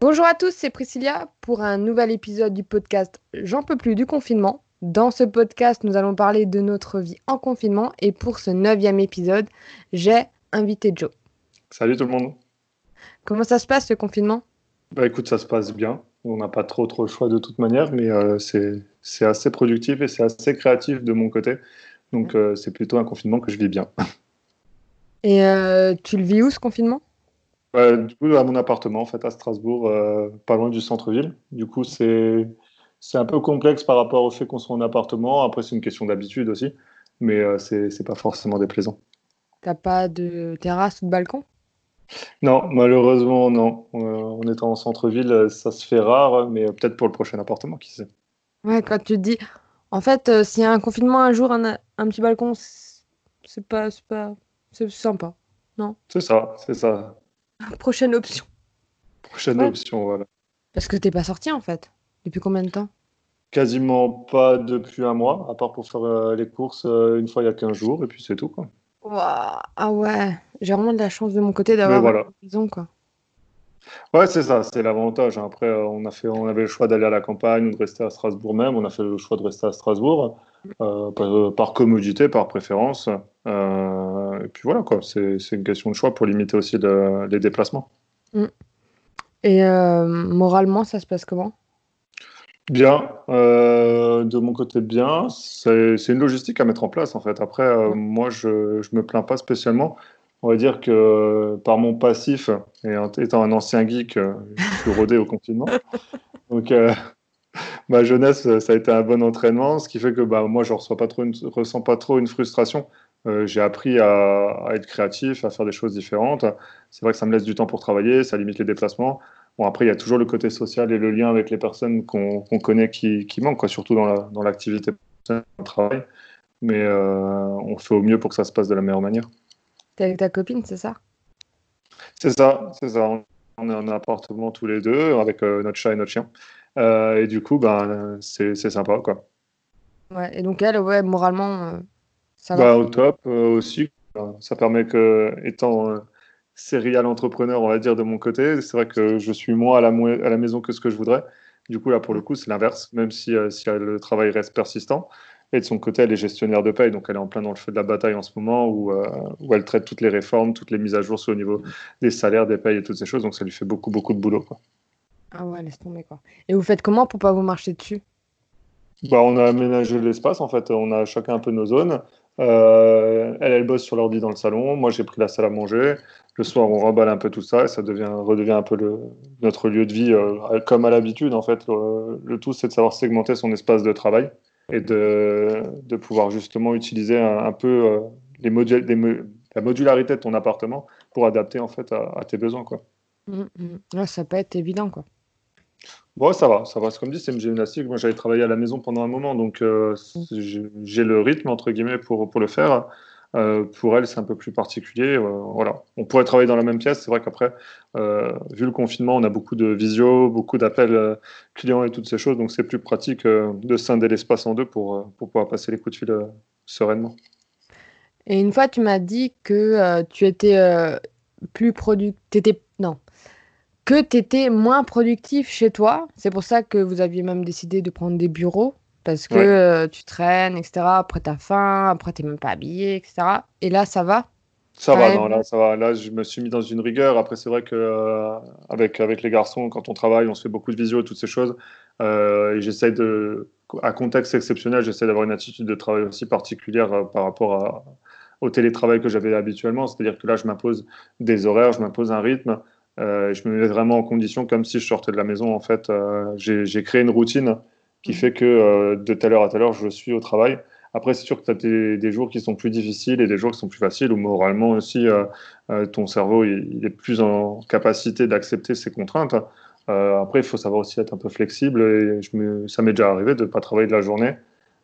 Bonjour à tous, c'est Priscilla pour un nouvel épisode du podcast J'en peux plus du confinement. Dans ce podcast, nous allons parler de notre vie en confinement et pour ce neuvième épisode, j'ai invité Joe. Salut tout le monde. Comment ça se passe ce confinement? Bah écoute, ça se passe bien. On n'a pas trop trop le choix de toute manière, mais euh, c'est assez productif et c'est assez créatif de mon côté. Donc euh, c'est plutôt un confinement que je vis bien. Et euh, tu le vis où ce confinement? Du coup, à mon appartement, en fait, à Strasbourg, pas loin du centre-ville. Du coup, c'est c'est un peu complexe par rapport au fait qu'on soit en appartement. Après, c'est une question d'habitude aussi, mais euh, c'est pas forcément déplaisant. T'as pas de terrasse ou de balcon? Non, malheureusement, non. Euh, en étant en centre-ville, ça se fait rare, mais peut-être pour le prochain appartement, qui sait. Ouais, quand tu te dis, en fait, euh, s'il y a un confinement un jour, un, un petit balcon, c'est pas, pas, c'est sympa, non? C'est ça, c'est ça. Prochaine option. Prochaine option, voilà. Parce que t'es pas sorti en fait. Depuis combien de temps? Quasiment pas depuis un mois, à part pour faire euh, les courses euh, une fois il y a 15 jours, et puis c'est tout. Quoi. Ah ouais, j'ai vraiment de la chance de mon côté d'avoir voilà. une maison. Quoi. Ouais, c'est ça, c'est l'avantage. Après, euh, on, a fait, on avait le choix d'aller à la campagne ou de rester à Strasbourg même. On a fait le choix de rester à Strasbourg par, par, commodité, par préférence. et puis voilà, quoi. C'est, une question de choix pour limiter aussi les déplacements. Mm. Et moralement, ça se passe comment? Bien, euh, de mon côté bien. C'est une logistique à mettre en place en fait. Après, euh, moi, je ne me plains pas spécialement. On va dire que par mon passif, et étant un ancien geek, euh, je suis rodé au confinement. Donc, ma jeunesse, ça a été un bon entraînement, ce qui fait que bah, moi, je ne ressens pas trop une, ressens pas trop une frustration. J'ai appris à, à, être créatif, à faire des choses différentes. C'est vrai que ça me laisse du temps pour travailler, ça limite les déplacements. Bon, après, il y a toujours le côté social et le lien avec les personnes qu'on connaît qui, qui manque, quoi, surtout dans l'activité la, dans travail. Mais euh, on fait au mieux pour que ça se passe de la meilleure manière. T'es avec ta copine, c'est ça? C'est ça, c'est ça. On est en appartement tous les deux avec euh, notre chat et notre chien. Euh, et du coup, ben, c'est sympa, quoi. Ouais, et donc elle, ouais, moralement, ça va. Bah, au top aussi. Ça permet que, étant serial entrepreneur, on va dire, de mon côté. C'est vrai que je suis moins à la, à la maison que ce que je voudrais. Du coup, là, pour le coup, c'est l'inverse, même si, euh, si, le travail reste persistant. Et de son côté, elle est gestionnaire de paye, donc elle est en plein dans le feu de la bataille en ce moment, où, euh, où elle traite toutes les réformes, toutes les mises à jour sur au niveau des salaires, des payes et toutes ces choses. Donc ça lui fait beaucoup, beaucoup de boulot. Quoi. Ah ouais, laisse tomber quoi. Et vous faites comment pour pas vous marcher dessus? Bah, On a aménagé l'espace, en fait. On a chacun un peu nos zones. Euh, elle, elle bosse sur l'ordi dans le salon. Moi, j'ai pris la salle à manger. Le soir, on remballe un peu tout ça et ça devient, redevient un peu le, notre lieu de vie euh, comme à l'habitude. En fait, le, tout, c'est de savoir segmenter son espace de travail et de, de pouvoir justement utiliser un, peu euh, les modules, la modularité de ton appartement pour adapter en fait à, tes besoins. Quoi. Mmh, mmh. ça peut être évident. Quoi. Bon, ça va, ça va. Comme dit, c'est une gymnastique. Moi, j'avais travaillé à la maison pendant un moment, donc euh, mmh. j'ai le rythme, entre guillemets, pour, pour le faire. Euh, pour elle, c'est un peu plus particulier. Euh, voilà. On pourrait travailler dans la même pièce. C'est vrai qu'après, vu le confinement, on a beaucoup de visio, beaucoup d'appels clients et toutes ces choses. Donc, c'est plus pratique de scinder l'espace en deux pour, pour pouvoir passer les coups de fil sereinement. Et une fois, tu m'as dit que tu étais plus productif. Non. Que tu étais moins productif chez toi. C'est pour ça que vous aviez même décidé de prendre des bureaux parce que euh, tu traînes, etc. Après, t'as faim, après, t'es même pas habillé, etc. Et là, ça va? Ça va, non, là, ça va. Là, je me suis mis dans une rigueur. Après, c'est vrai que euh, avec, avec les garçons, quand on travaille, on se fait beaucoup de visio, toutes ces choses. Euh, et j'essaie de, à contexte exceptionnel, j'essaie d'avoir une attitude de travail aussi particulière par rapport au télétravail que j'avais habituellement. C'est-à-dire que là, je m'impose des horaires, je m'impose un rythme. Je me mets vraiment en condition comme si je sortais de la maison. En fait, j'ai créé une routine qui fait que euh, de telle heure à telle heure, je suis au travail. Après, c'est sûr que tu as des, jours qui sont plus difficiles et des jours qui sont plus faciles, où moralement aussi, euh, euh, ton cerveau il, est plus en capacité d'accepter ces contraintes. après, il faut savoir aussi être un peu flexible. Et je me, ça m'est déjà arrivé de ne pas travailler de la journée,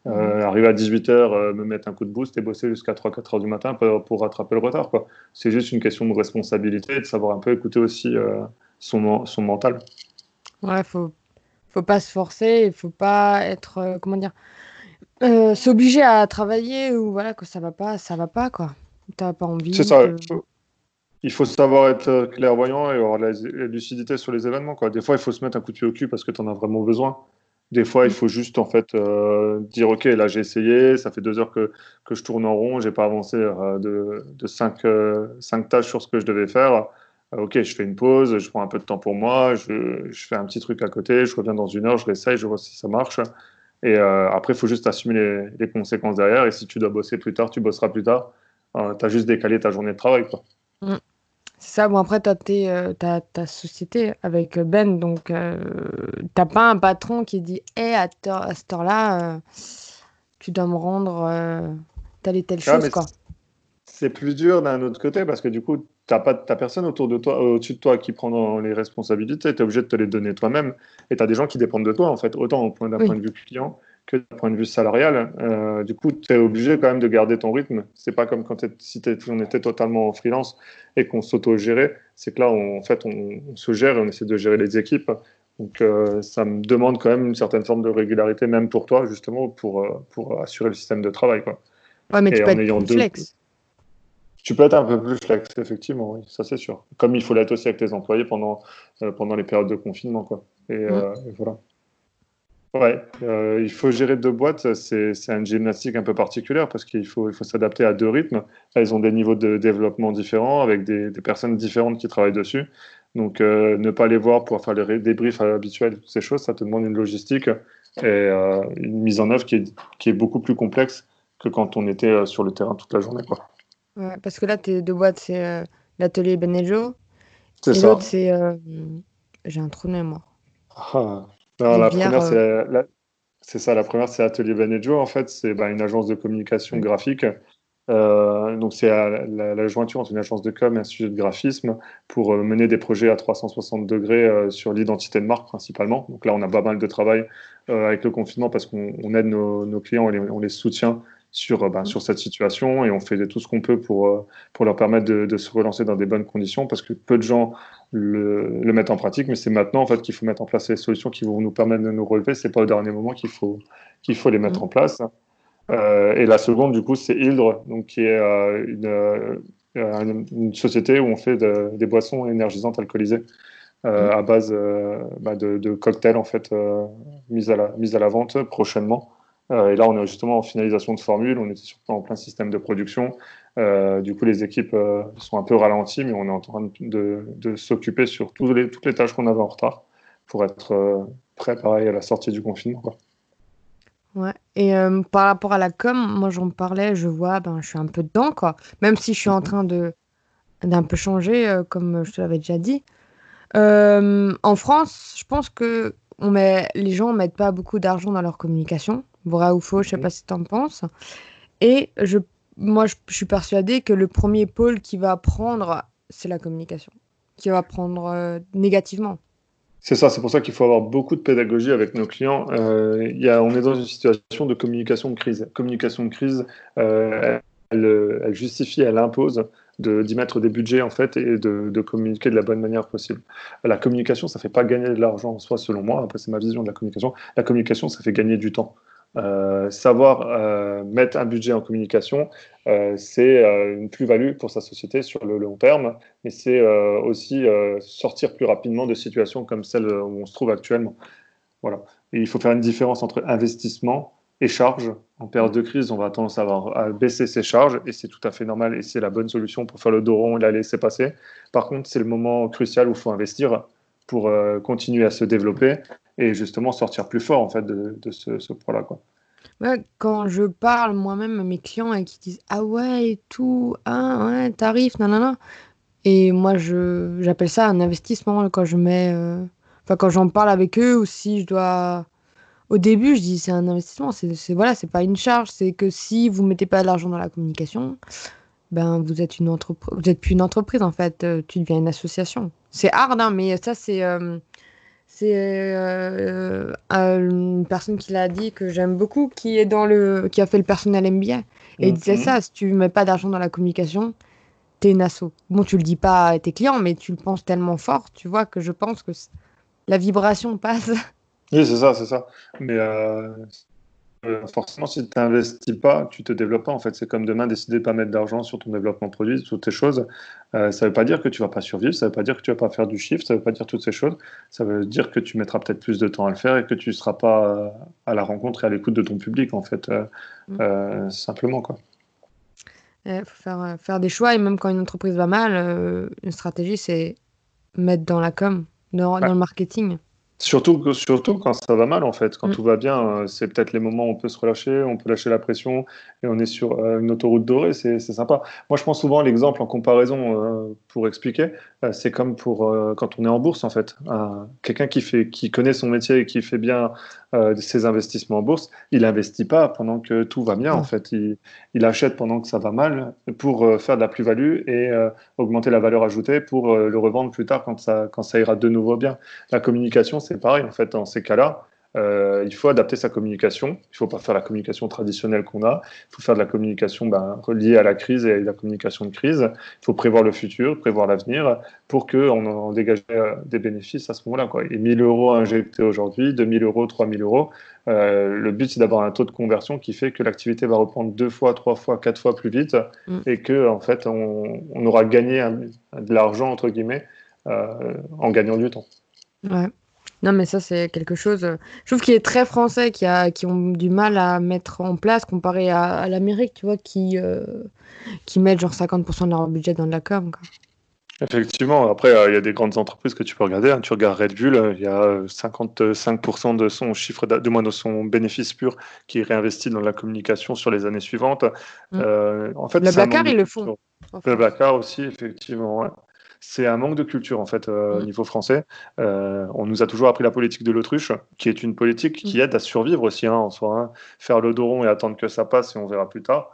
mmh. arriver à 18h, me mettre un coup de boost et bosser jusqu'à 3-4 heures du matin pour, pour rattraper le retard. C'est juste une question de responsabilité, de savoir un peu écouter aussi son, son mental. Ouais, faut faut pas se forcer, il faut pas être euh, comment dire euh, s'obliger à travailler ou voilà que ça va pas, ça va pas quoi. T'as pas envie. C'est ça. il faut savoir être clairvoyant et avoir la, lucidité sur les événements. Quoi. Des fois, il faut se mettre un coup de pied au cul parce que tu en as vraiment besoin. Des fois, il faut juste en fait euh, dire ok, là j'ai essayé, ça fait deux heures que, que je tourne en rond, j'ai pas avancé euh, de, de cinq, euh, cinq, tâches sur ce que je devais faire. ok, je fais une pause, je prends un peu de temps pour moi, je, je, fais un petit truc à côté, je reviens dans une heure, je réessaye, je vois si ça marche. Et après, il faut juste assumer les, les, conséquences derrière. Et si tu dois bosser plus tard, tu bosseras plus tard. tu as juste décalé ta journée de travail. Quoi. Mm. C'est ça, bon après, tu as, euh, ta société avec Ben, donc euh, t'as pas un patron qui dit Hé, à, à cette heure-là, euh, tu dois me rendre euh, telle et telle chose. quoi. C'est plus dur d'un autre côté parce que du coup, tu n'as personne autour de toi, au-dessus de toi qui prend les responsabilités, tu es obligé de te les donner toi-même et tu as des gens qui dépendent de toi en fait, autant d'un point de vue client que d'un point de vue salarial. Euh, du coup, tu es obligé quand même de garder ton rythme. C'est pas comme quand si on était totalement en freelance et qu'on s'auto-gérait. C'est que là, on, en fait, on, se gère et on essaie de gérer les équipes. Donc, euh, ça me demande quand même une certaine forme de régularité, même pour toi, justement, pour, euh, pour assurer le système de travail. Quoi. Ouais, mais tu peux être plus flex. Tu peux être un peu plus flex, effectivement, oui, ça c'est sûr. Comme il faut l'être aussi avec tes employés pendant, pendant les périodes de confinement. Quoi. et voilà. Ouais, euh, il faut gérer deux boîtes, c'est une gymnastique un peu particulière parce qu'il faut, il faut s'adapter à deux rythmes. Elles ont des niveaux de développement différents avec des, personnes différentes qui travaillent dessus. Donc, euh, ne pas les voir pour faire les débriefs habituels, ces choses, ça te demande une logistique et euh, une mise en œuvre qui est, qui est, beaucoup plus complexe que quand on était sur le terrain toute la journée. Quoi. Ouais, parce que là, tes deux boîtes, c'est l'atelier Benejo. Et l'autre, c'est. J'ai un trou de mémoire. Ah, la première, euh, c'est ça. La première, c'est Atelier Benejo. En fait, c'est bah, une agence de communication graphique. Euh, donc, c'est la, jointure entre une agence de com et un sujet de graphisme pour euh, mener des projets à 360 degrés sur l'identité de marque principalement. Donc là, on a pas mal de travail avec le confinement parce qu'on aide nos, clients, et on les soutient sur, bah, sur cette situation et on fait tout ce qu'on peut pour, pour leur permettre de, de, se relancer dans des bonnes conditions parce que peu de gens le, le, mettre en pratique, mais c'est maintenant en fait qu'il faut mettre en place les solutions qui vont nous permettre de nous relever. C'est pas au dernier moment qu'il faut qu'il faut les mettre en place. Euh, et la seconde, du coup, c'est Hildre, donc qui est euh, une, euh, une, société où on fait des boissons énergisantes alcoolisées euh, à base bah, de, de, cocktails en fait mis à la mise à la vente prochainement. Et là, on est justement en finalisation de formule. On était surtout en plein système de production. Euh, du coup, les équipes euh, sont un peu ralenties, mais on est en train de, s'occuper sur toutes les, toutes les tâches qu'on avait en retard pour être euh, prêt, pareil, à la sortie du confinement. Quoi. Ouais. Et par rapport à la com, moi j'en parlais, je vois, ben, je suis un peu dedans, quoi. Même si je suis en mhm. train de d'un peu changer, comme je te l'avais déjà dit. en France, je pense que on met, les gens ne mettent pas beaucoup d'argent dans leur communication. Vrai ou faux, je ne sais pas si tu en penses. Et je moi, je, suis persuadée que le premier pôle qui va prendre, c'est la communication, qui va prendre euh, négativement. C'est ça, c'est pour ça qu'il faut avoir beaucoup de pédagogie avec nos clients. Euh, y a, on est dans une situation de communication de crise. Communication de crise, euh, elle, elle, justifie, elle impose d'y mettre des budgets en fait et de, de, communiquer de la bonne manière possible. La communication, ça fait pas gagner de l'argent en soi, selon moi. Après, c'est ma vision de la communication. La communication, ça fait gagner du temps. Euh, savoir euh, mettre un budget en communication, euh, c'est une plus-value pour sa société sur le long terme, mais c'est aussi sortir plus rapidement de situations comme celle où on se trouve actuellement. Voilà. Il faut faire une différence entre investissement et charge. En période de crise, on va tendance à, avoir, à baisser ses charges et c'est tout à fait normal et c'est la bonne solution pour faire le dos rond et la laisser passer. Par contre, c'est le moment crucial où il faut investir pour continuer à se développer et justement sortir plus fort en fait de, de ce, ce. Ouais, quand je parle moi-même à mes clients et qui disent Ah ouais, et tout, ah ouais, tarif, nanana. Et moi, je, j'appelle ça un investissement quand je mets. Euh, enfin, quand j'en parle avec eux ou si je dois. Au début, je dis c'est un investissement, c'est voilà, c'est pas une charge, c'est que si vous mettez pas de l'argent dans la communication, ben vous êtes une entreprise, vous êtes plus une entreprise en fait, euh, tu deviens une association. C'est hard, hein, mais ça c'est euh, c'est euh, une personne qui l'a dit que j'aime beaucoup, qui est dans le, qui a fait le personnel MBA. Et il disait mhm. ça, si tu mets pas d'argent dans la communication, t'es une asso. Bon, tu le dis pas à tes clients, mais tu le penses tellement fort, tu vois, que je pense que la vibration passe. Oui, c'est ça, c'est ça. Mais euh, forcément, si tu n'investis pas, tu te développes pas. En fait, c'est comme demain décider de pas mettre d'argent sur ton développement produit, sur tes choses. Euh, ça ne veut pas dire que tu vas pas survivre, ça ne veut pas dire que tu vas pas faire du chiffre, ça ne veut pas dire toutes ces choses. Ça veut dire que tu mettras peut-être plus de temps à le faire et que tu ne seras pas à la rencontre et à l'écoute de ton public, en fait, mm. simplement quoi. Il faut faire, faire des choix et même quand une entreprise va mal, une stratégie, c'est mettre dans la com, dans le marketing. Surtout, surtout quand ça va mal, en fait. Quand mm. tout va bien, euh, c'est peut-être les moments où on peut se relâcher, on peut lâcher la pression et on est sur euh, une autoroute dorée, c'est sympa. Moi, je pense souvent l'exemple en comparaison euh, pour expliquer, c'est comme pour quand on est en bourse, en fait. Quelqu'un qui, fait, qui connaît son métier et qui fait bien ses investissements en bourse, il n'investit pas pendant que tout va bien, en fait. Il, il, achète pendant que ça va mal pour faire de la plus-value et augmenter la valeur ajoutée pour le revendre plus tard quand ça, quand ça ira de nouveau bien. La communication, c'est pareil, en fait, dans ces cas-là. Euh, il faut adapter sa communication. Il ne faut pas faire la communication traditionnelle qu'on a. Il faut faire de la communication ben, reliée à la crise et la communication de crise. Il faut prévoir le futur, prévoir l'avenir pour qu'on en dégage euh, des bénéfices à ce moment-là. Et 1000 euros injectés aujourd'hui, 2000 euros, 3000 euros, euh, le but c'est d'avoir un taux de conversion qui fait que l'activité va reprendre deux fois, trois fois, quatre fois plus vite mm. et que en fait on, aura gagné de l'argent entre guillemets en gagnant du temps. Ouais. Non, mais ça, c'est quelque chose, euh, je trouve, qui est très français, qui, a, qui ont du mal à mettre en place comparé à, l'Amérique, tu vois, qui, euh, qui mettent genre 50% de leur budget dans de la com. Effectivement, après, euh, il y a des grandes entreprises que tu peux regarder. Hein. Tu regardes Red Bull, il y a 55% de son chiffre, de moins de son bénéfice pur qui est réinvesti dans la communication sur les années suivantes. Mm. en fait, le Blackard, ils le font. Le Blackard aussi, effectivement c'est un manque de culture en fait euh, au mm. niveau français. Euh, on nous a toujours appris la politique de l'autruche, qui est une politique qui mm. aide à survivre aussi hein, en soi. Hein. Faire le dos rond et attendre que ça passe et on verra plus tard,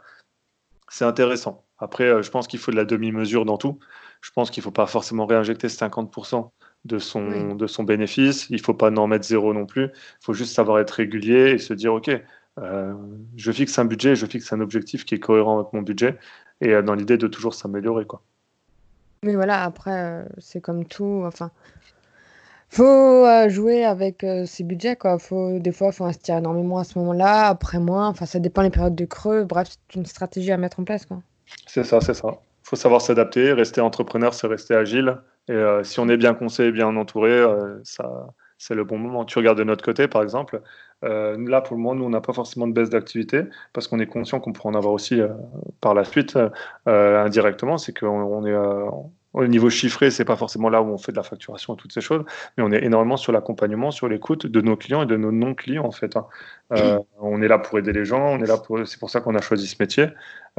c'est intéressant. Après, euh, je pense qu'il faut de la demi-mesure dans tout. Je pense qu'il ne faut pas forcément réinjecter 50% de son, de son bénéfice. Il ne faut pas en mettre zéro non plus. Il faut juste savoir être régulier et se dire, OK, je fixe un budget, je fixe un objectif qui est cohérent avec mon budget et dans l'idée de toujours s'améliorer. quoi. Mais voilà, après, euh, c'est comme tout. Enfin, faut euh, jouer avec euh, ses budgets, quoi. Faut, des fois, il faut investir énormément à ce moment-là, après moins. Enfin, ça dépend des périodes de creux. Bref, c'est une stratégie à mettre en place, quoi. C'est ça, c'est ça. Faut savoir s'adapter. Rester entrepreneur, c'est rester agile. Et si on est bien conseillé, bien entouré, ça, c'est le bon moment. Tu regardes de notre côté, par exemple. Là, pour le moment, nous, on n'a pas forcément de baisse d'activité parce qu'on est conscient qu'on pourrait en avoir aussi par la suite indirectement. C'est qu'on est, au niveau chiffré, c'est pas forcément là où on fait de la facturation et toutes ces choses, mais on est énormément sur l'accompagnement, sur l'écoute de nos clients et de nos non-clients en fait. Hein. Euh, on est là pour aider les gens, on est là pour, c'est pour ça qu'on a choisi ce métier.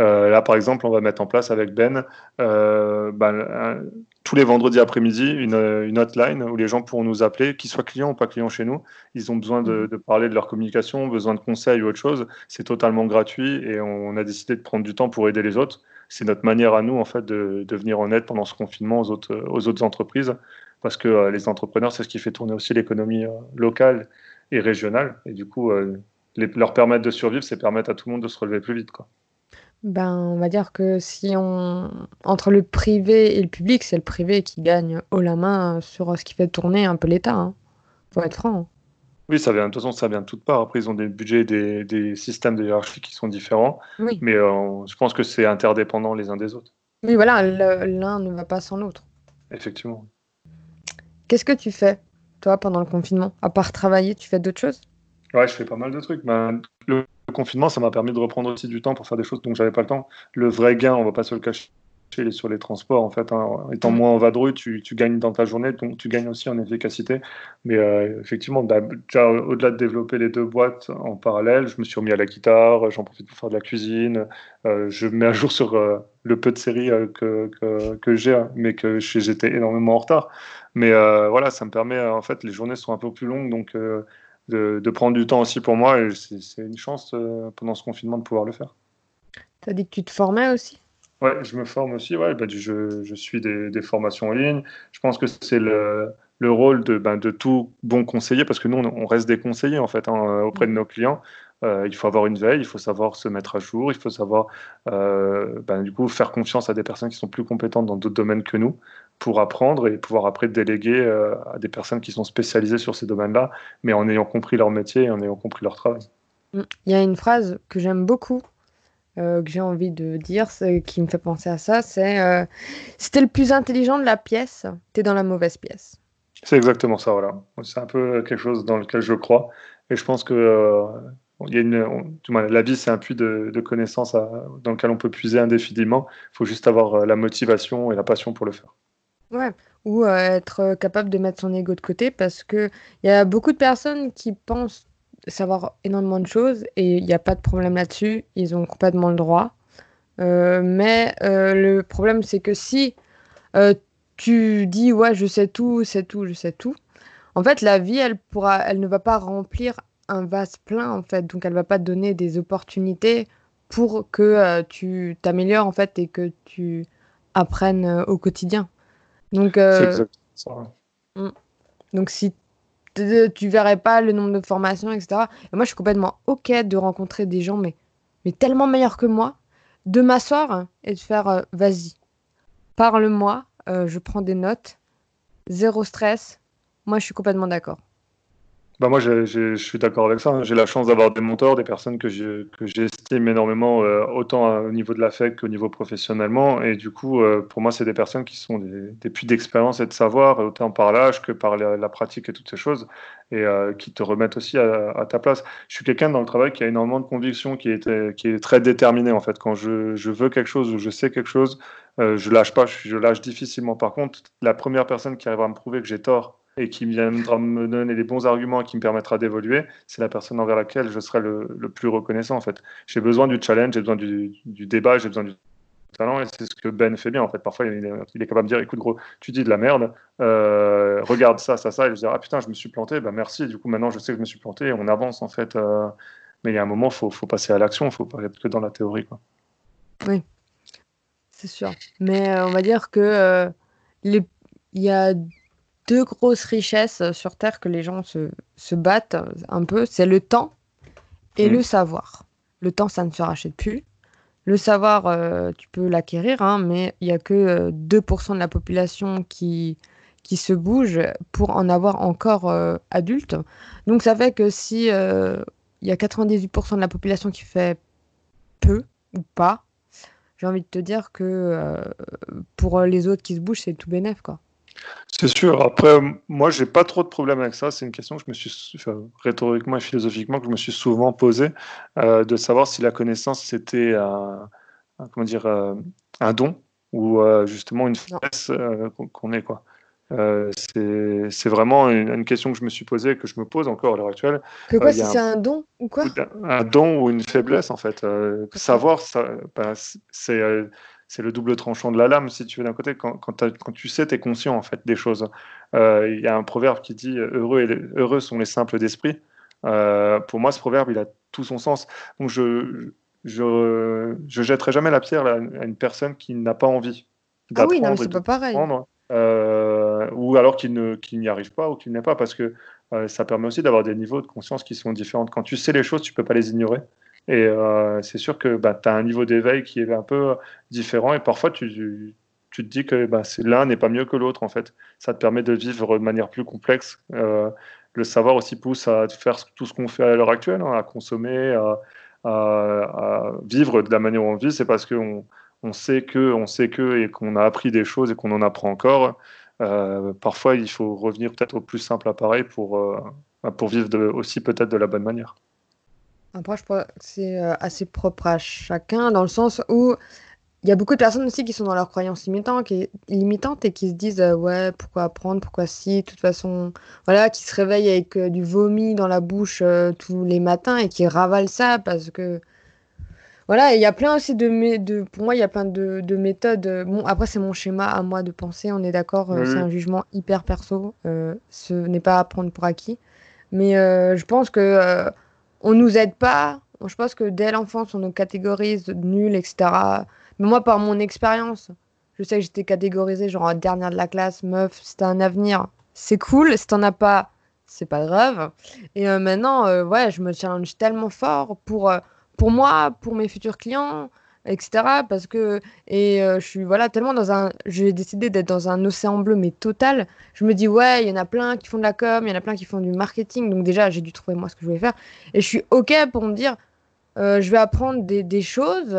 Euh, là, par exemple, on va mettre en place avec Ben euh, ben, tous les vendredis après-midi une, une, hotline où les gens pourront nous appeler, qu'ils soient clients ou pas clients chez nous. Ils ont besoin de, de parler de leur communication, besoin de conseils ou autre chose. C'est totalement gratuit et on a décidé de prendre du temps pour aider les autres c'est notre manière à nous en fait de, venir en aide pendant ce confinement aux autres, aux autres entreprises parce que euh, les entrepreneurs c'est ce qui fait tourner aussi l'économie euh, locale et régionale et du coup euh, leur permettre de survivre c'est permettre à tout le monde de se relever plus vite quoi. Ben, on va dire que si on entre le privé et le public, c'est le privé qui gagne haut la main sur ce qui fait tourner un peu l'État. Hein. Faut être franc. Hein. Oui, ça vient, de toute façon, ça vient de toutes parts. Après, ils ont des budgets, des, des systèmes de hiérarchie qui sont différents. Mais euh, je pense que c'est interdépendant les uns des autres. Oui, voilà, l'un ne va pas sans l'autre. Effectivement. Qu'est-ce que tu fais, toi, pendant le confinement? À part travailler, tu fais d'autres choses? Ouais, je fais pas mal de trucs. Ben, le confinement, ça m'a permis de reprendre aussi du temps pour faire des choses dont j'avais pas le temps. Le vrai gain, on va pas se le cacher, sur les transports. En fait, hein. étant moins en vadrouille, tu, tu, gagnes dans ta journée, donc tu gagnes aussi en efficacité. Mais euh, effectivement, bah, déjà au-delà de développer les deux boîtes en parallèle, je me suis remis à la guitare, j'en profite pour faire de la cuisine. Euh, je me mets à jour sur euh, le peu de séries que, que, que j'ai, hein, mais que j'étais énormément en retard. Mais voilà, ça me permet, en fait, les journées sont un peu plus longues, donc de, de, prendre du temps aussi pour moi. Et c'est une chance pendant ce confinement de pouvoir le faire. Tu as dit que tu te formais aussi? Ouais, je me forme aussi. Ouais, bah, je, je, suis des, des, formations en ligne. Je pense que c'est le, le, rôle de, ben, de tout bon conseiller, parce que nous, on, reste des conseillers en fait hein, auprès de nos clients. Euh, il faut avoir une veille, il faut savoir se mettre à jour, il faut savoir euh, ben, du coup faire confiance à des personnes qui sont plus compétentes dans d'autres domaines que nous pour apprendre et pouvoir après déléguer euh, à des personnes qui sont spécialisées sur ces domaines-là, mais en ayant compris leur métier et en ayant compris leur travail. Mm. Il y a une phrase que j'aime beaucoup, euh, que j'ai envie de dire, qui me fait penser à ça, c'est euh, si t'es le plus intelligent de la pièce, t'es dans la mauvaise pièce. C'est exactement ça, voilà. C'est un peu quelque chose dans lequel je crois. Et je pense que euh, il y a une, la vie, c'est un puits de, connaissances dans lequel on peut puiser indéfiniment. Il faut juste avoir la motivation et la passion pour le faire. Ouais, ou être capable de mettre son ego de côté parce qu'il y a beaucoup de personnes qui pensent savoir énormément de choses et il n'y a pas de problème là-dessus. Ils ont complètement le droit. Euh, mais euh, le problème, c'est que si euh, tu dis ouais, je sais tout, c'est tout, je sais tout, en fait, la vie, elle pourra, elle ne va pas remplir un vase plein en fait, donc elle va pas te donner des opportunités pour que tu t'améliores en fait et que tu apprennes au quotidien. Donc, mm. donc si tu verrais pas le nombre de formations, etc. Et moi, je suis complètement OK de rencontrer des gens, mais, mais tellement meilleurs que moi, de m'asseoir et de faire euh, vas-y, parle-moi, euh, je prends des notes, zéro stress. Moi, je suis complètement d'accord. Bah moi, je suis d'accord avec ça. Hein. J'ai la chance d'avoir des mentors, des personnes que j'estime énormément, euh, autant au niveau de l'affect qu'au niveau professionnellement. Et du coup, euh, pour moi, c'est des personnes qui sont des, puits d'expérience et de savoir, autant par l'âge que par la, pratique et toutes ces choses, et euh, qui te remettent aussi à, ta place. Je suis quelqu'un dans le travail qui a énormément de conviction, qui est, très déterminé en fait. Quand je, veux quelque chose ou je sais quelque chose, je lâche pas, je, je lâche difficilement. Par contre, la première personne qui arrivera à me prouver que j'ai tort et qui viendra me donner les bons arguments et qui me permettra d'évoluer, c'est la personne envers laquelle je serai le, plus reconnaissant en fait. J'ai besoin du challenge, j'ai besoin du, débat, j'ai besoin du talent et c'est ce que Ben fait bien en fait. Parfois il est, capable de dire écoute gros, tu dis de la merde, euh, regarde ça, ça, ça, et je dis ah putain je me suis planté, bah merci, du coup maintenant je sais que je me suis planté on avance en fait. Euh, mais il y a un moment, il faut, passer à l'action, il faut pas être que dans la théorie. Quoi. Oui, c'est sûr. Mais euh, on va dire que il y a deux grosses richesses euh, sur Terre que les gens se, se battent euh, un peu, c'est le temps et le mm. savoir. Le temps, ça ne se rachète plus. Le savoir, euh, tu peux l'acquérir, hein, mais il n'y a que 2% de la population qui, qui se bouge pour en avoir encore adulte. Donc ça fait que si il y a 98% de la population qui fait peu ou pas, j'ai envie de te dire que pour les autres qui se bougent, c'est tout bénef, quoi. C'est sûr. Après, moi, j'ai pas trop de problème avec ça. C'est une question que je me suis, rhétoriquement et philosophiquement, que je me suis souvent posée, euh, de savoir si la connaissance c'était un, comment dire, euh, un don ou euh, justement une faiblesse qu'on est quoi. c'est vraiment une, question que je me suis posée, que je me pose encore à l'heure actuelle. Que quoi, si c'est un don ou quoi? Un don ou une faiblesse en fait. savoir, ça, ben, c'est c'est le double tranchant de la lame, si tu veux, d'un côté. Quand, quand, tu sais, tu es conscient en fait des choses. Euh, il y a un proverbe qui dit heureux, et heureux sont les simples d'esprit. Euh, pour moi, ce proverbe, il a tout son sens. Donc, je je, je jetterai jamais la pierre à une personne qui n'a pas envie d'apprendre. Ah oui, non, c'est pas pareil. Euh, ou alors qui n'y arrive pas ou qui n'est pas, parce que ça permet aussi d'avoir des niveaux de conscience qui sont différents. Quand tu sais les choses, tu peux pas les ignorer. Et euh, c'est sûr que bah, tu as un niveau d'éveil qui est un peu différent et parfois tu, te dis que bah, l'un n'est pas mieux que l'autre en fait. Ça te permet de vivre de manière plus complexe. Euh, le savoir aussi pousse à faire tout ce qu'on fait à l'heure actuelle, hein, à consommer, à, vivre de la manière où on vit. C'est parce qu'on on sait que, on sait que et qu'on a appris des choses et qu'on en apprend encore. Euh, parfois, il faut revenir peut-être au plus simple appareil pour, pour vivre aussi peut-être de la bonne manière. Après, je crois que c'est euh, assez propre à chacun, dans le sens où il y a beaucoup de personnes aussi qui sont dans leurs croyances limitantes, qui, limitantes et qui se disent euh, ouais, pourquoi apprendre, pourquoi si, de toute façon, voilà, qui se réveillent avec euh, du vomi dans la bouche tous les matins et qui ravalent ça parce que. Voilà, il y a plein aussi de, de. Pour moi, il y a plein de, de méthodes. Bon, après, c'est mon schéma à moi de penser, on est d'accord, c'est un jugement hyper perso. ce n'est pas à prendre pour acquis. Mais je pense que on nous aide pas. Je pense que dès l'enfance, on nous catégorise nul, etc. Mais moi, par mon expérience, je sais que j'étais catégorisée genre dernière de la classe, meuf, c'était un avenir. C'est cool, si t'en as pas, c'est pas grave. Et euh, maintenant, euh, ouais, je me challenge tellement fort pour, euh, pour moi, pour mes futurs clients, etc. Parce que, et je suis voilà, tellement dans un. J'ai décidé d'être dans un océan bleu, mais total. Je me dis, ouais, il y en a plein qui font de la com, il y en a plein qui font du marketing. Donc, déjà, j'ai dû trouver moi ce que je voulais faire. Et je suis OK pour me dire, je vais apprendre des, des, choses,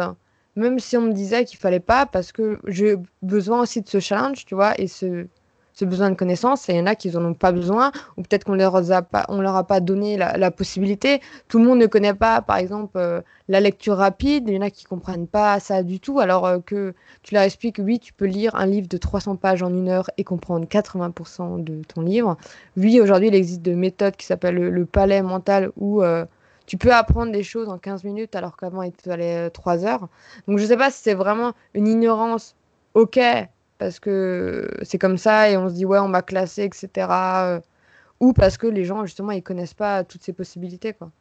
même si on me disait qu'il fallait pas, parce que j'ai besoin aussi de ce challenge, tu vois, et ce ce besoin de connaissances et il y en a qui n'en ont pas besoin ou peut-être qu'on on leur a pas donné la, possibilité. Tout le monde ne connaît pas par exemple euh, la lecture rapide. Il y en a qui comprennent pas ça du tout. Alors euh, que tu leur expliques oui tu peux lire un livre de 300 pages en une heure et comprendre 80% de ton livre. Oui aujourd'hui il existe de méthodes qui s'appellent le, palais mental où euh, tu peux apprendre des choses en 15 minutes alors qu'avant il fallait 3 heures. Donc je sais pas si c'est vraiment une ignorance, ok, parce que c'est comme ça et on se dit ouais on m'a classé etc euh, ou parce que les gens justement ils connaissent pas toutes ces possibilités quoi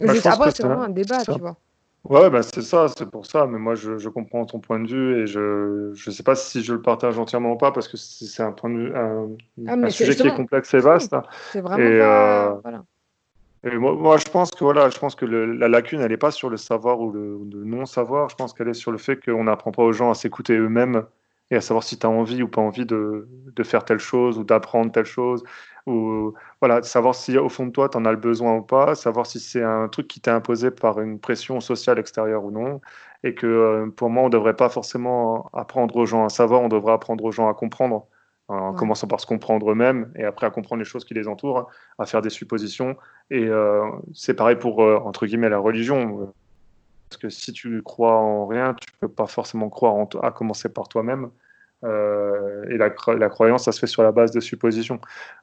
bah, après c'est vraiment un débat tu vois ouais bah, c'est ça c'est pour ça mais moi je, je, comprends ton point de vue et je je sais pas si je le partage entièrement ou pas parce que c'est un point de vue un, ah, sujet qui est complexe et vaste c'est vraiment et, pas... Euh, voilà. Et moi, moi, je pense que voilà, je pense que la lacune, elle n'est pas sur le savoir ou le, le non-savoir. Je pense qu'elle est sur le fait qu'on n'apprend pas aux gens à s'écouter eux-mêmes et à savoir si tu as envie ou pas envie de, de faire telle chose ou d'apprendre telle chose. Ou voilà, savoir si au fond de toi, tu en as le besoin ou pas, savoir si c'est un truc qui t'est imposé par une pression sociale extérieure ou non. Et que euh, pour moi, on ne devrait pas forcément apprendre aux gens à savoir, on devrait apprendre aux gens à comprendre en commençant par se comprendre eux-mêmes et après à comprendre les choses qui les entourent, à faire des suppositions. Et euh, c'est pareil pour, euh, entre guillemets, la religion. Parce que si tu crois en rien, tu peux pas forcément croire en à commencer par toi-même. Euh, et la, la, croyance, ça se fait sur la base de suppositions.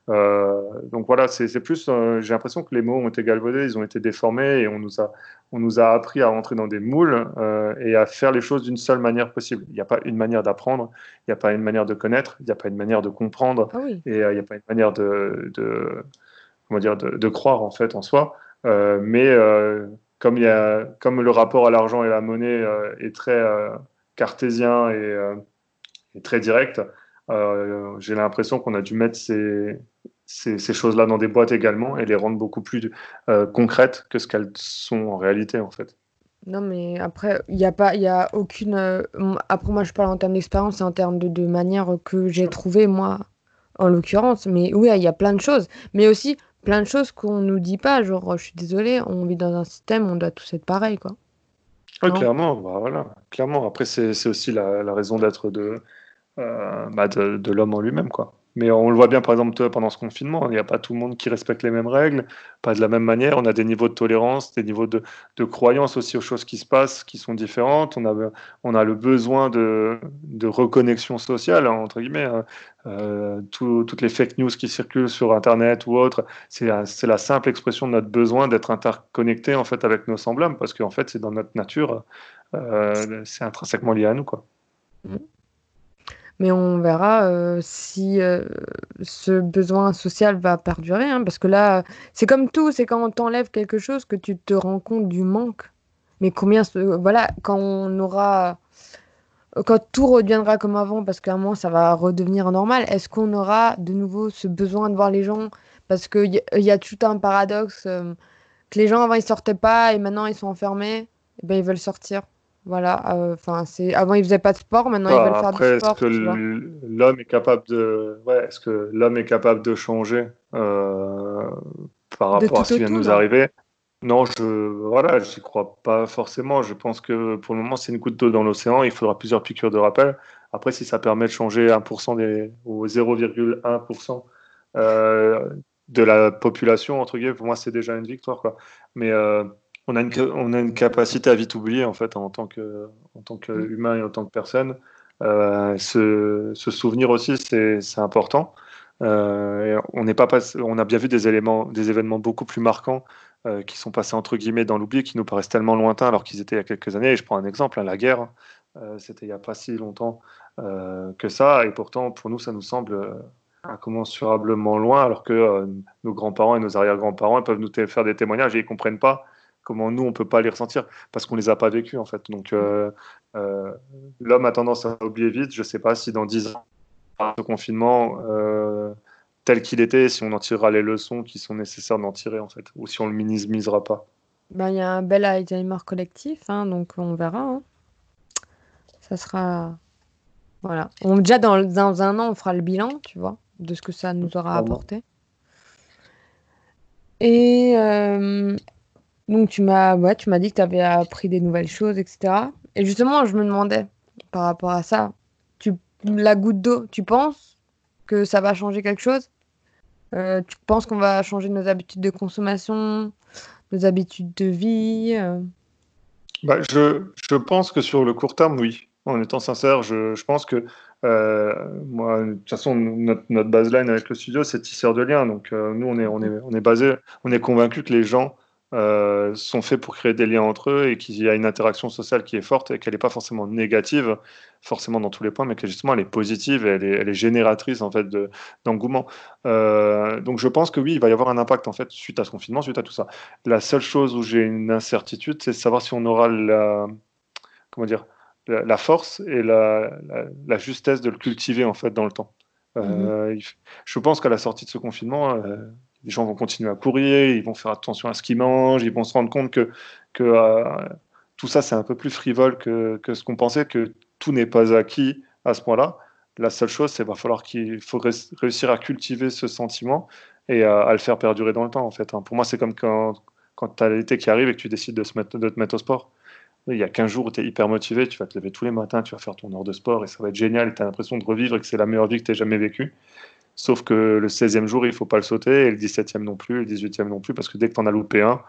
Euh, donc voilà, c'est plus, euh, j'ai l'impression que les mots ont été galvaudés, ils ont été déformés et on nous a, on nous a appris à rentrer dans des moules et à faire les choses d'une seule manière possible. Il n'y a pas une manière d'apprendre, il n'y a pas une manière de connaître, il n'y a pas une manière de comprendre ah et il n'y a pas une manière de, de comment dire, de, de, croire en fait en soi. mais comme, il y a, comme le rapport à l'argent et la monnaie euh, est très euh, cartésien euh, et, très direct, j'ai l'impression qu'on a dû mettre ces, ces, choses-là dans des boîtes également et les rendre beaucoup plus concrètes que ce qu'elles sont en réalité en fait. Non, mais après, il n'y a pas, il a aucune. après, moi, je parle en termes d'expérience et en termes de, de manière que j'ai trouvé, moi, en l'occurrence. Mais oui, il y a plein de choses. Mais aussi, plein de choses qu'on nous dit pas. Genre, je suis désolée, on vit dans un système, on doit tous être pareil, quoi. Oui, clairement, bah, voilà, clairement. Après, c'est aussi la, la raison d'être de, euh, bah, de, de l'homme en lui-même, quoi. Mais on le voit bien, par exemple, pendant ce confinement, il n'y a pas tout le monde qui respecte les mêmes règles, pas de la même manière. On a des niveaux de tolérance, des niveaux de, de croyance aussi aux choses qui se passent, qui sont différentes. On a, on a le besoin de, de reconnexion sociale, hein, entre guillemets. Hein. Euh, toutes les fake news qui circulent sur Internet ou autres, c'est la simple expression de notre besoin d'être interconnecté en fait avec nos semblables, parce qu'en fait, c'est dans notre nature, euh, c'est intrinsèquement lié à nous, quoi. Mmh. Mais on verra euh, si euh, ce besoin social va perdurer. Hein, parce que là, c'est comme tout, c'est quand on t'enlève quelque chose que tu te rends compte du manque. Mais combien, voilà, quand on aura, quand tout redeviendra comme avant, parce qu'à un moment ça va redevenir normal, est-ce qu'on aura de nouveau ce besoin de voir les gens? Parce qu'il y, y, a tout un paradoxe euh, que les gens avant ils sortaient pas et maintenant ils sont enfermés, et ben ils veulent sortir. Voilà, euh, enfin, c'est avant ils faisaient pas de sport, maintenant ils veulent faire du sport. Est-ce que l'homme est capable de, ouais, est-ce que l'homme est capable de changer euh, par rapport à ce qui vient de nous arriver? Non, je, voilà, j'y crois pas forcément. Je pense que pour le moment, c'est une goutte d'eau dans l'océan. Il faudra plusieurs piqûres de rappel. Après, si ça permet de changer 1% des, ou 0,1% euh, de la population, entre guillemets, pour moi, c'est déjà une victoire, quoi. Mais on a, une, on a une capacité à vite oublier en fait en tant que en tant qu'humain et en tant que personne. Euh, se, souvenir aussi, c'est important. Euh, on n'est pas on a bien vu des éléments, des événements beaucoup plus marquants euh, qui sont passés entre guillemets dans l'oubli, qui nous paraissent tellement lointains alors qu'ils étaient il y a quelques années. Et je prends un exemple, hein, la guerre, c'était il n'y a pas si longtemps que ça, et pourtant pour nous ça nous semble incommensurablement loin, alors que nos grands-parents et nos arrière-grands-parents peuvent nous faire des témoignages et ils comprennent pas comment nous on peut pas les ressentir parce qu'on les a pas vécus en fait. Donc euh, euh, l'homme a tendance à oublier vite. Je sais pas si dans 10 ans, ce confinement euh, tel qu'il était, si on en tirera les leçons qui sont nécessaires d'en tirer en fait, ou si on le minimisera pas. Ben, il y a un bel Alzheimer collectif, hein, donc on verra. Hein. Ça sera. Voilà. On, déjà, dans, dans, un an, on fera le bilan, tu vois, de ce que ça nous aura apporté. Et donc, tu m'as ouais, tu m'as dit que tu avais appris des nouvelles choses, etc. Et justement, je me demandais, par rapport à ça, tu, la goutte d'eau, tu penses que ça va changer quelque chose? Euh, Tu penses qu'on va changer nos habitudes de consommation, nos habitudes de vie euh? bah, je, pense que sur le court terme, oui. En étant sincère, je, pense que euh, de toute façon, notre, notre baseline avec le studio, c'est tisseur de liens. Donc, nous, on est, on on est convaincu que les gens euh, sont faits pour créer des liens entre eux et qu'il y a une interaction sociale qui est forte et qu'elle n'est pas forcément négative, forcément dans tous les points, mais que justement elle est positive et elle est, elle est génératrice en fait d'engouement. Euh, donc je pense que oui, il va y avoir un impact en fait suite à ce confinement, suite à tout ça. La seule chose où j'ai une incertitude, c'est de savoir si on aura la comment dire la, force et la, la, justesse de le cultiver en fait dans le temps. Euh, mmh je pense qu'à la sortie de ce confinement, les gens vont continuer à courir, ils vont faire attention à ce qu'ils mangent, ils vont se rendre compte que, que euh, tout ça, c'est un peu plus frivole que, que ce qu'on pensait, que tout n'est pas acquis à ce point-là. La seule chose, c'est qu'il va falloir qu'il faut réussir à cultiver ce sentiment et à, le faire perdurer dans le temps, en fait. Hein. Pour moi, c'est comme quand, quand tu as l'été qui arrive et que tu décides de, se mettre, de te mettre au sport. Il y a 15 jours où tu es hyper motivé, tu vas te lever tous les matins, tu vas faire ton heure de sport et ça va être génial et tu as l'impression de revivre et que c'est la meilleure vie que tu jamais vécue. Sauf que le 16e jour, il ne faut pas le sauter, et le 17e non plus, et le 18e non plus, parce que dès que tu en as loupé un,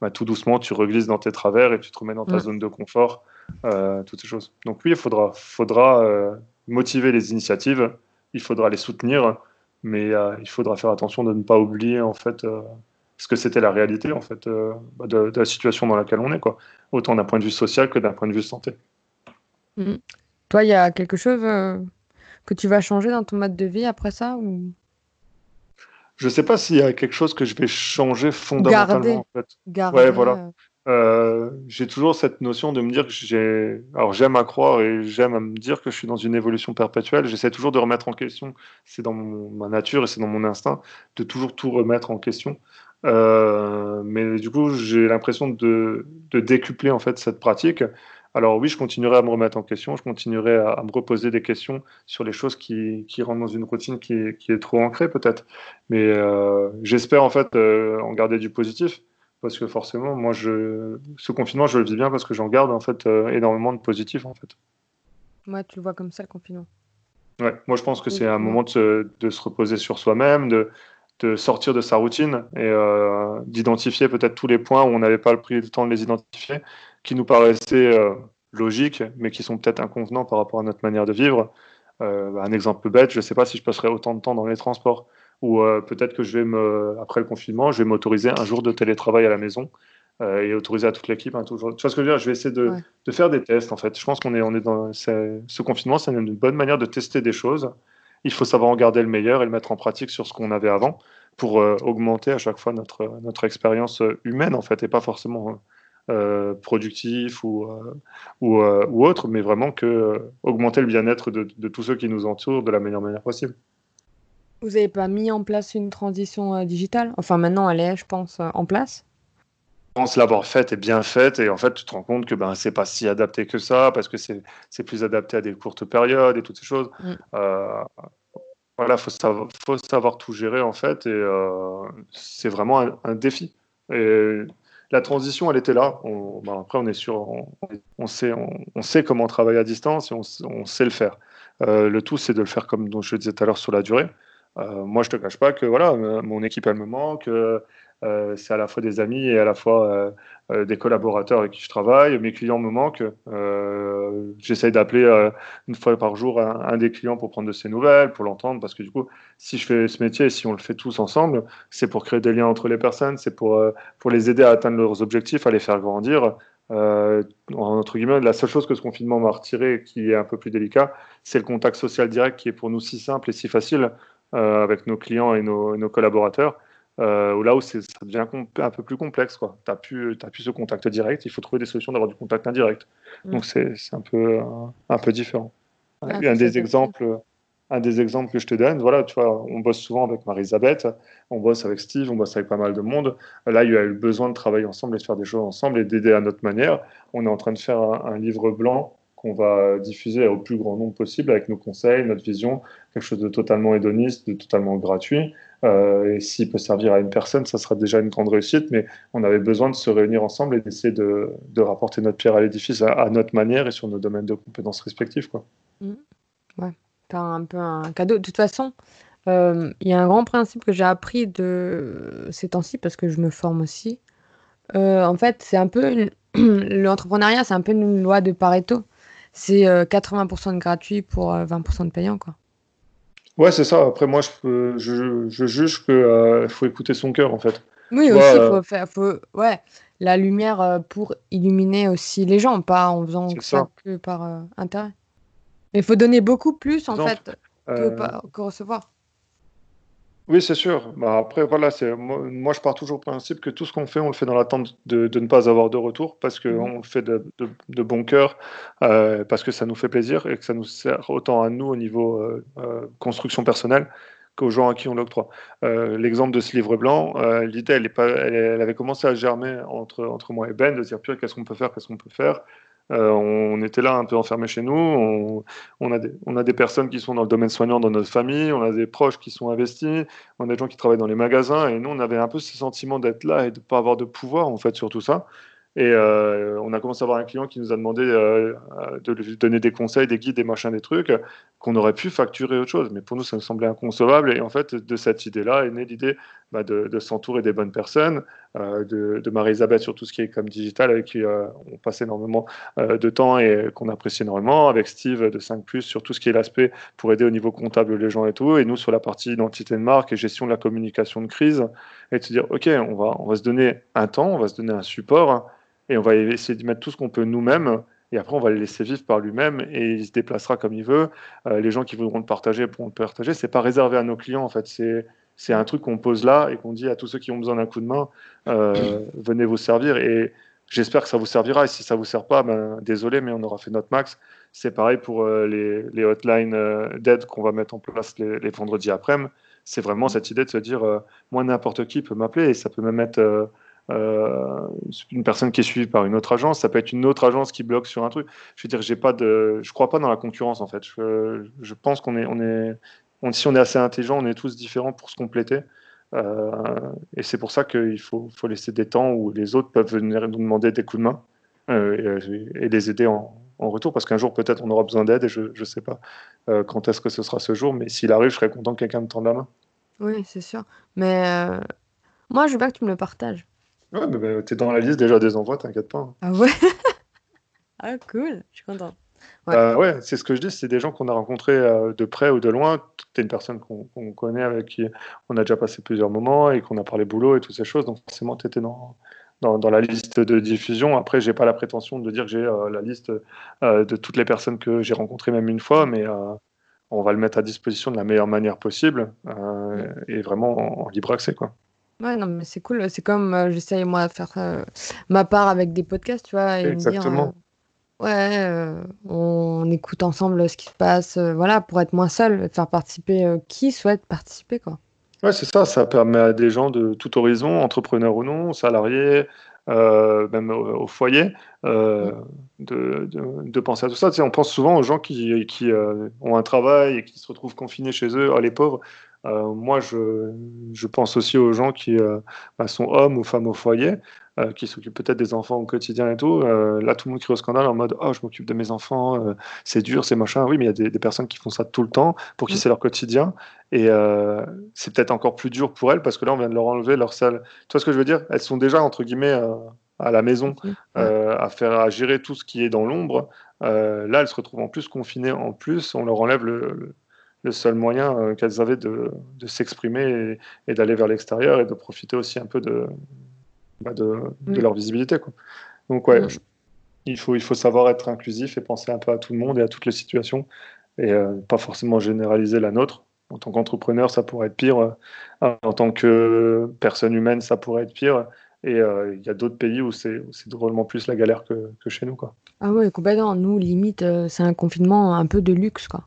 bah, tout doucement, tu reglisses dans tes travers et tu te remets dans ta zone de confort, euh, toutes ces choses. Donc oui, il faudra, faudra euh, motiver les initiatives, il faudra les soutenir, mais euh, il faudra faire attention de ne pas oublier en fait ce que c'était la réalité en fait de, la situation dans laquelle on est, quoi. autant d'un point de vue social que d'un point de vue santé. Mmh. Toi, il y a quelque chose que tu vas changer dans ton mode de vie après ça ou... Je ne sais pas s'il y a quelque chose que je vais changer fondamentalement. Garder, ouais, voilà. Euh. Euh, j'ai toujours cette notion de me dire que j'ai. Alors j'aime à croire et j'aime à me dire que je suis dans une évolution perpétuelle. J'essaie toujours de remettre en question. C'est dans ma nature et c'est dans mon instinct de toujours tout remettre en question. Euh, mais du coup, j'ai l'impression de, de, décupler en fait cette pratique alors oui, je continuerai à me remettre en question, je continuerai à, me reposer des questions sur les choses qui, rentrent dans une routine qui est, trop ancrée peut-être. Mais euh, j'espère en fait euh, en garder du positif, parce que forcément, moi, je, ce confinement, je le vis bien parce que j'en garde en fait euh, énormément de positif en fait. Moi, tu le vois comme ça le confinement. Ouais, moi je pense que c'est un moment de se, reposer sur soi-même, de, de, sortir de sa routine et d'identifier peut-être tous les points où on n'avait pas pris le temps de les identifier qui nous paraissaient euh, logiques, mais qui sont peut-être inconvenants par rapport à notre manière de vivre. Euh, un exemple bête, je ne sais pas si je passerai autant de temps dans les transports, ou euh, peut-être que je vais me, après le confinement, je vais m'autoriser un jour de télétravail à la maison et autoriser à toute l'équipe un toujours. Tu vois ce que je veux dire? Je vais essayer de, de, faire des tests en fait. Je pense qu'on est, on est dans ce confinement, c'est une bonne manière de tester des choses. Il faut savoir en garder le meilleur et le mettre en pratique sur ce qu'on avait avant pour augmenter à chaque fois notre, notre expérience humaine en fait et pas forcément euh, productif ou, euh, euh, ou, autre, mais vraiment que augmenter le bien-être de, de, tous ceux qui nous entourent de la meilleure manière possible. Vous n'avez pas mis en place une transition digitale? Enfin, maintenant, elle est, je pense, en place Je pense l'avoir faite et bien faite, et en fait, tu te rends compte que ben, c'est pas si adapté que ça, parce que c'est plus adapté à des courtes périodes et toutes ces choses. Mm. voilà, il faut savoir, faut savoir tout gérer, en fait, et c'est vraiment un, un, défi. Et la transition, elle était là. Ben, après, on est sûr, on, sait, on, sait comment travailler à distance et on, sait le faire. Euh, le tout, c'est de le faire comme je disais tout à l'heure sur la durée. Euh, moi, je te cache pas que voilà, mon équipe, elle me manque. Euh, c'est à la fois des amis et à la fois euh, euh, des collaborateurs avec qui je travaille. Mes clients me manquent. J'essaye d'appeler une fois par jour un, des clients pour prendre de ses nouvelles, pour l'entendre, parce que du coup, si je fais ce métier, si on le fait tous ensemble, c'est pour créer des liens entre les personnes, c'est pour, pour les aider à atteindre leurs objectifs, à les faire grandir. Euh, entre guillemets, la seule chose que ce confinement m'a retiré, qui est un peu plus délicat, c'est le contact social direct qui est pour nous si simple et si facile euh, avec nos clients et nos collaborateurs. Euh, là où ça devient un peu plus complexe. Tu n'as plus, plus ce contact direct, il faut trouver des solutions d'avoir du contact indirect. Mm. Donc c'est un peu, un, peu différent. Ah, un, des exemples, un des exemples que je te donne, voilà, tu vois, on bosse souvent avec Marie-Elisabeth, on bosse avec Steve, on bosse avec pas mal de monde. Là, il y a eu besoin de travailler ensemble et de faire des choses ensemble et d'aider à notre manière. On est en train de faire un, livre blanc qu'on va diffuser au plus grand nombre possible avec nos conseils, notre vision, quelque chose de totalement hédoniste, de totalement gratuit. Euh, et s'il peut servir à une personne, ça sera déjà une grande réussite. Mais on avait besoin de se réunir ensemble et d'essayer de, rapporter notre pierre à l'édifice à, notre manière et sur nos domaines de compétences respectifs. Quoi. Mmh. Ouais, c'est un peu un cadeau. De toute façon, euh, il y a un grand principe que j'ai appris de ces temps-ci parce que je me forme aussi. Euh, en fait, c'est un peu l'entrepreneuriat, c'est un peu une loi de Pareto. C'est 80% de gratuit pour 20% de payant, quoi. Ouais, c'est ça. Après, moi, je, je, je juge qu'il euh, faut écouter son cœur, en fait. Oui, aussi, il euh, faut faire faut, ouais, la lumière euh, pour illuminer aussi les gens, pas en faisant ça, que par intérêt. Mais il faut donner beaucoup plus, en fait, que recevoir. Oui, c'est sûr. Bah, après, voilà, c'est moi, je pars toujours du principe que tout ce qu'on fait, on le fait dans l'attente de, de ne pas avoir de retour, parce qu'on mmh. le fait de, de, bon cœur, euh, parce que ça nous fait plaisir et que ça nous sert autant à nous au niveau euh, euh, construction personnelle qu'aux gens à qui on l'octroie. L'exemple de ce livre blanc, l'idée, elle, elle, avait commencé à germer entre, entre moi et Ben, de dire, qu'est-ce qu'on peut faire, qu'est-ce qu'on peut faire? Euh, on était là un peu enfermés chez nous. On, a des, personnes qui sont dans le domaine soignant dans notre famille. On a des proches qui sont investis. On a des gens qui travaillent dans les magasins. Et nous, on avait un peu ce sentiment d'être là et de ne pas avoir de pouvoir en fait sur tout ça. Et euh, on a commencé à avoir un client qui nous a demandé euh, de lui donner des conseils, des guides, des machins, des trucs qu'on aurait pu facturer autre chose. Mais pour nous, ça nous semblait inconcevable. Et en fait, de cette idée-là est née l'idée bah, de, s'entourer des bonnes personnes, euh, de, Marie-Elisabeth sur tout ce qui est comme digital, avec qui on passe énormément de temps et qu'on apprécie énormément, avec Steve de 5 ⁇ sur tout ce qui est l'aspect pour aider au niveau comptable les gens et tout, et nous sur la partie identité de marque et gestion de la communication de crise, et de se dire, OK, on va, on va se donner un temps, on va se donner un support et on va essayer d'y mettre tout ce qu'on peut nous-mêmes. Et après, on va le laisser vivre par lui-même et il se déplacera comme il veut. Euh, les gens qui voudront le partager pourront le partager. C'est pas réservé à nos clients, en fait. C'est, c'est un truc qu'on pose là et qu'on dit à tous ceux qui ont besoin d'un coup de main, euh, venez vous servir. Et j'espère que ça vous servira. Et si ça vous sert pas, ben, désolé, mais on aura fait notre max. C'est pareil pour euh, les, les, hotlines d'aide qu'on va mettre en place les, les vendredis après-midi. C'est vraiment cette idée de se dire, moi, n'importe qui peut m'appeler et ça peut même être euh, une personne qui est suivie par une autre agence, ça peut être une autre agence qui bloque sur un truc. Je veux dire, j'ai pas de, je crois pas dans la concurrence en fait. Je, je pense qu'on est, on est, on, si on est assez intelligent, on est tous différents pour se compléter. Euh, et c'est pour ça qu'il faut, faut, laisser des temps où les autres peuvent venir nous demander des coups de main euh, et, les aider en, en retour, parce qu'un jour peut-être on aura besoin d'aide et je ne sais pas quand est-ce que ce sera ce jour, mais s'il arrive, je serais content que quelqu'un me tende la main. Oui, c'est sûr. Mais moi, je veux pas que tu me le partages. Ouais, mais bah, t'es dans la liste déjà des envois, t'inquiète pas. Hein. Ah ouais? Ah cool, je suis content. Ouais, bah, ouais c'est ce que je dis, c'est des gens qu'on a rencontrés euh, de près ou de loin. T'es une personne qu'on connaît, avec qui on a déjà passé plusieurs moments et qu'on a parlé boulot et toutes ces choses. Donc forcément, t'étais dans, dans, dans, la liste de diffusion. Après, j'ai pas la prétention de dire que j'ai euh, la liste euh, de toutes les personnes que j'ai rencontrées même une fois, mais on va le mettre à disposition de la meilleure manière possible et vraiment en libre accès, quoi. Ouais, non, mais c'est cool. C'est comme euh, j'essaye, moi, de faire euh, ma part avec des podcasts, tu vois, et me dire, Exactement. Euh, ouais, on écoute ensemble ce qui se passe, voilà, pour être moins seul, faire participer qui souhaite participer, quoi. Ouais, c'est ça, ça permet à des gens de tout horizon, entrepreneurs ou non, salariés, même au, foyer, de, de, penser à tout ça. Tu sais, on pense souvent aux gens qui, qui ont un travail et qui se retrouvent confinés chez eux. Oh, les pauvres, euh, moi, je, je, pense aussi aux gens qui euh, bah, sont hommes ou femmes au foyer, euh, qui s'occupent peut-être des enfants au quotidien et tout. là, tout le monde crie au scandale en mode Oh, je m'occupe de mes enfants, c'est dur, c'est machin. Oui, mais il y a des, personnes qui font ça tout le temps, pour qui mm. c'est leur quotidien. Et c'est peut-être encore plus dur pour elles parce que là, on vient de leur enlever leur salle. Tu vois ce que je veux dire? Elles sont déjà, entre guillemets, à la maison, à, faire, à gérer tout ce qui est dans l'ombre. là, elles se retrouvent en plus confinées en plus. On leur enlève le le seul moyen euh, qu'elles avaient de, s'exprimer et, d'aller vers l'extérieur et de profiter aussi un peu de, bah, de, leur visibilité. Quoi. Donc ouais, mm. il, faut, il faut savoir être inclusif et penser un peu à tout le monde et à toutes les situations et euh, pas forcément généraliser la nôtre. En tant qu'entrepreneur, ça pourrait être pire. Euh, en tant que personne humaine, ça pourrait être pire. Et il y a d'autres pays où c'est drôlement plus la galère que, que, chez nous. Quoi. Ah ouais, complètement. Nous, limite, c'est un confinement un peu de luxe. Quoi.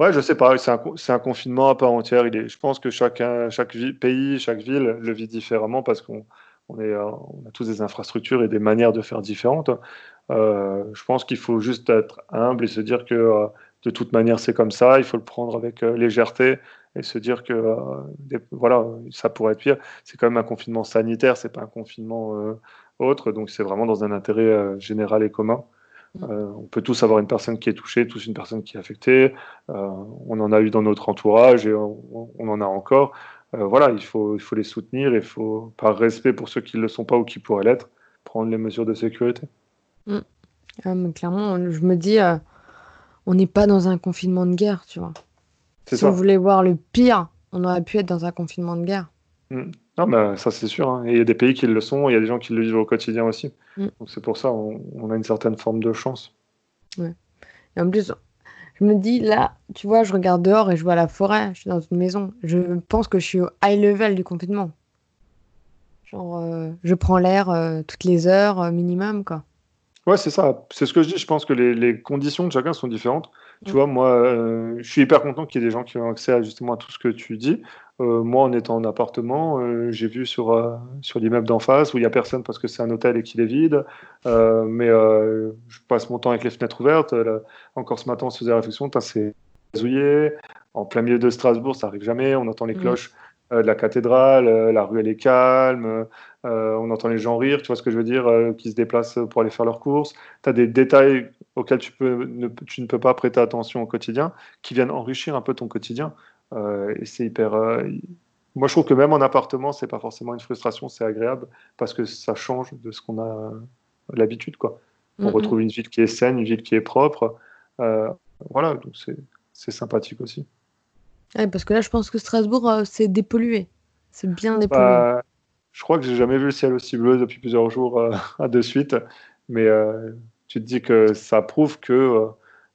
Ouais, je sais pas, c'est un, un, confinement à part entière. Il est, je pense que chacun, chaque pays, chaque ville le vit différemment parce qu'on on, est, on a tous des infrastructures et des manières de faire différentes. je pense qu'il faut juste être humble et se dire que de toute manière, c'est comme ça, il faut le prendre avec légèreté et se dire que voilà, ça pourrait être pire. C'est quand même un confinement sanitaire, c'est pas un confinement autre, donc c'est vraiment dans un intérêt général et commun. Mm. Euh, on peut tous avoir une personne qui est touchée, tous une personne qui est affectée. Euh, on en a eu dans notre entourage et on, en a encore. Euh, voilà, il faut, il faut les soutenir. Il faut, par respect pour ceux qui ne le sont pas ou qui pourraient l'être, prendre les mesures de sécurité. Mm. Ah, clairement, je me dis, on n'est pas dans un confinement de guerre, tu vois. Si on voulait voir le pire, on aurait pu être dans un confinement de guerre. Mm. Non, bah, ça c'est sûr. Hein. Et il y a des pays qui le sont, il y a des gens qui le vivent au quotidien aussi. Mm. Donc c'est pour ça, on, a une certaine forme de chance. Ouais. Et en plus, je me dis, là, tu vois, je regarde dehors et je vois la forêt, je suis dans une maison. Je pense que je suis au high level du confinement. Genre, euh, je prends l'air euh, toutes les heures euh, minimum, quoi. Ouais, c'est ça. C'est ce que je dis. Je pense que les, les conditions de chacun sont différentes. Tu vois, moi, euh, je suis hyper content qu'il y ait des gens qui ont accès à justement à tout ce que tu dis. Euh, moi, en étant en appartement, euh, j'ai vu sur, sur l'immeuble d'en face où il n'y a personne parce que c'est un hôtel et qu'il est vide. mais je passe mon temps avec les fenêtres ouvertes. encore ce matin, on se faisait la réflexion, c'est zouillé. En plein milieu de Strasbourg, ça arrive jamais. On entend les mmh. Cloches de la cathédrale, la rue elle est calme, on entend les gens rire, tu vois ce que je veux dire, qui se déplacent pour aller faire leurs courses. Tu as des détails auxquels tu, peux, ne, tu ne peux pas prêter attention au quotidien, qui viennent enrichir un peu ton quotidien. Euh, et c'est hyper. Euh, moi, je trouve que même en appartement, c'est pas forcément une frustration, c'est agréable parce que ça change de ce qu'on a l'habitude, quoi. On retrouve une ville qui est saine, une ville qui est propre. Euh, voilà, donc c'est sympathique aussi. Parce que là, je pense que Strasbourg, c'est dépollué. C'est bien dépollué. Bah, je crois que j'ai jamais vu le ciel aussi bleu depuis plusieurs jours à de suite. Mais tu te dis que ça prouve que euh,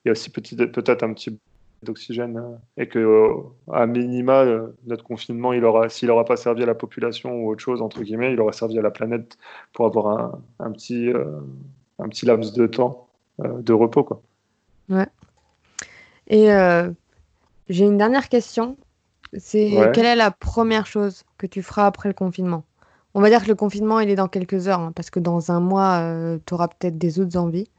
y a aussi peut-être un petit d'oxygène euh, et que euh, à minima notre confinement il aura s'il n'aura pas servi à la population ou autre chose entre guillemets il aura servi à la planète pour avoir un, un petit un petit laps de temps de repos quoi ouais et j'ai une dernière question c'est quelle est la première chose que tu feras après le confinement? On va dire que le confinement, il est dans quelques heures, hein, parce que dans un mois, euh, tu auras peut-être des autres envies.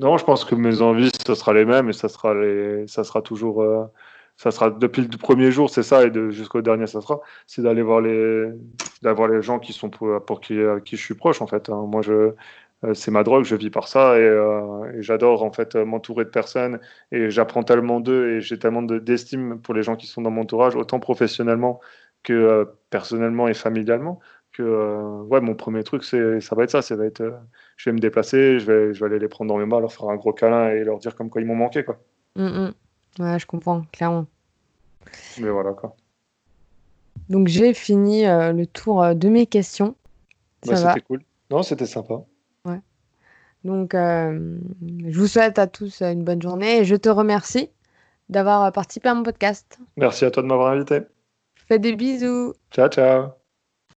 Non, je pense que mes envies, ce sera les mêmes et ça sera, les... ça sera toujours. Euh, ça sera depuis le premier jour, c'est ça, et de, jusqu'au dernier, ça sera. C'est d'aller voir les, d'avoir les gens qui sont pour, pour qui, qui je suis proche, en fait. Hein. Moi, je, c'est ma drogue, je vis par ça et, et j'adore en fait m'entourer de personnes et j'apprends tellement d'eux et j'ai tellement d'estime pour les gens qui sont dans mon entourage, autant professionnellement que personnellement et familialement que euh, ouais, mon premier truc, c'est, ça va être ça. ça va être, euh, je vais me déplacer, je vais, je vais aller les prendre dans mes mains, leur faire un gros câlin et leur dire comme quoi ils m'ont manqué. Quoi. Mm, mm. Ouais, je comprends, clairement. Mais voilà quoi. Donc j'ai fini euh, le tour de mes questions. Bah, c'était cool. Non, c'était sympa. Donc je vous souhaite à tous une bonne journée et je te remercie d'avoir participé à mon podcast. Merci à toi de m'avoir invité. Fais des bisous. Ciao, ciao.